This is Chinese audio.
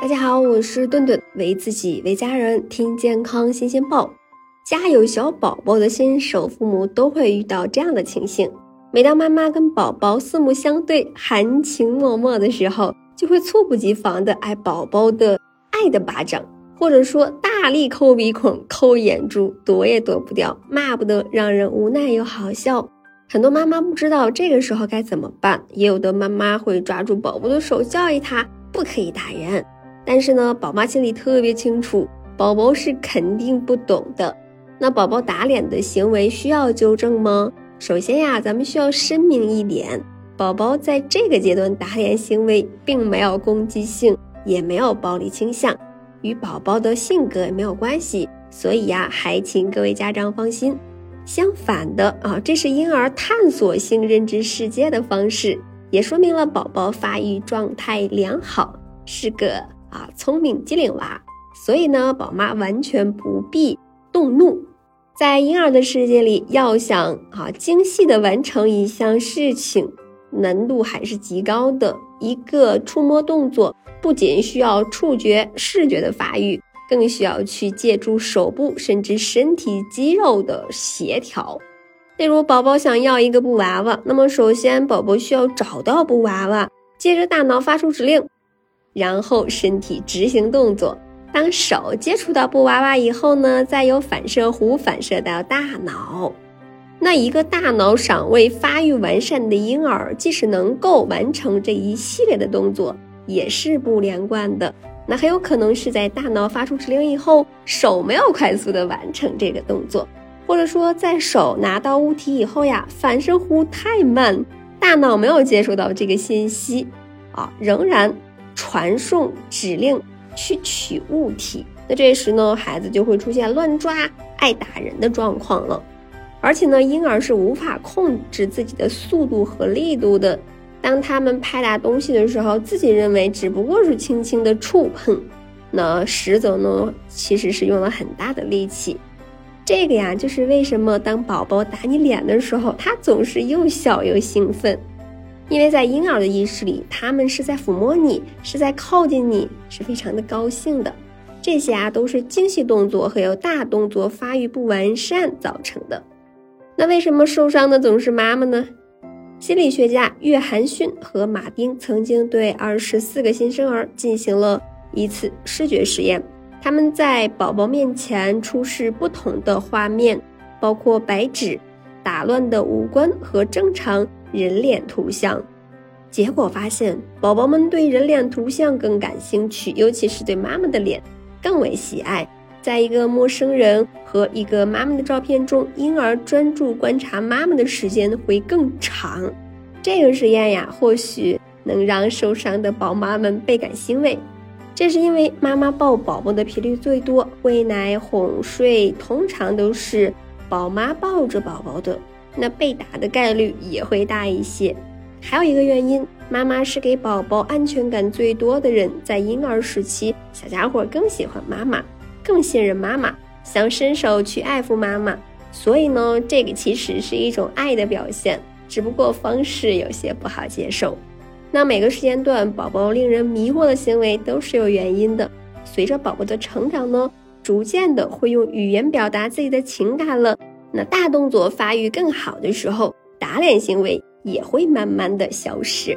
大家好，我是顿顿，为自己为家人听健康新鲜报。家有小宝宝的新手父母都会遇到这样的情形：每当妈妈跟宝宝四目相对、含情脉脉的时候，就会猝不及防的挨宝宝的爱的巴掌，或者说大力抠鼻孔、抠眼珠，躲也躲不掉，骂不得，让人无奈又好笑。很多妈妈不知道这个时候该怎么办，也有的妈妈会抓住宝宝的手教育他不可以打人。但是呢，宝妈心里特别清楚，宝宝是肯定不懂的。那宝宝打脸的行为需要纠正吗？首先呀，咱们需要声明一点，宝宝在这个阶段打脸行为并没有攻击性，也没有暴力倾向，与宝宝的性格也没有关系。所以呀，还请各位家长放心。相反的啊，这是婴儿探索性认知世界的方式，也说明了宝宝发育状态良好，是个。啊，聪明机灵娃，所以呢，宝妈完全不必动怒。在婴儿的世界里，要想啊精细的完成一项事情，难度还是极高的。一个触摸动作，不仅需要触觉、视觉的发育，更需要去借助手部甚至身体肌肉的协调。例如，宝宝想要一个布娃娃，那么首先宝宝需要找到布娃娃，接着大脑发出指令。然后身体执行动作，当手接触到布娃娃以后呢，再由反射弧反射到大脑。那一个大脑尚未发育完善的婴儿，即使能够完成这一系列的动作，也是不连贯的。那很有可能是在大脑发出指令以后，手没有快速的完成这个动作，或者说在手拿到物体以后呀，反射弧太慢，大脑没有接收到这个信息，啊，仍然。传送指令去取物体，那这时呢，孩子就会出现乱抓、爱打人的状况了。而且呢，婴儿是无法控制自己的速度和力度的。当他们拍打东西的时候，自己认为只不过是轻轻的触碰，那实则呢，其实是用了很大的力气。这个呀，就是为什么当宝宝打你脸的时候，他总是又笑又兴奋。因为在婴儿的意识里，他们是在抚摸你，是在靠近你，是非常的高兴的。这些啊，都是精细动作和有大动作发育不完善造成的。那为什么受伤的总是妈妈呢？心理学家约翰逊和马丁曾经对二十四个新生儿进行了一次视觉实验，他们在宝宝面前出示不同的画面，包括白纸、打乱的五官和正常。人脸图像，结果发现宝宝们对人脸图像更感兴趣，尤其是对妈妈的脸更为喜爱。在一个陌生人和一个妈妈的照片中，婴儿专注观察妈妈的时间会更长。这个实验呀，或许能让受伤的宝妈们倍感欣慰。这是因为妈妈抱宝宝的频率最多，喂奶、哄睡通常都是宝妈抱着宝宝的。那被打的概率也会大一些。还有一个原因，妈妈是给宝宝安全感最多的人，在婴儿时期，小家伙更喜欢妈妈，更信任妈妈，想伸手去爱抚妈妈。所以呢，这个其实是一种爱的表现，只不过方式有些不好接受。那每个时间段，宝宝令人迷惑的行为都是有原因的。随着宝宝的成长呢，逐渐的会用语言表达自己的情感了。那大动作发育更好的时候，打脸行为也会慢慢的消失。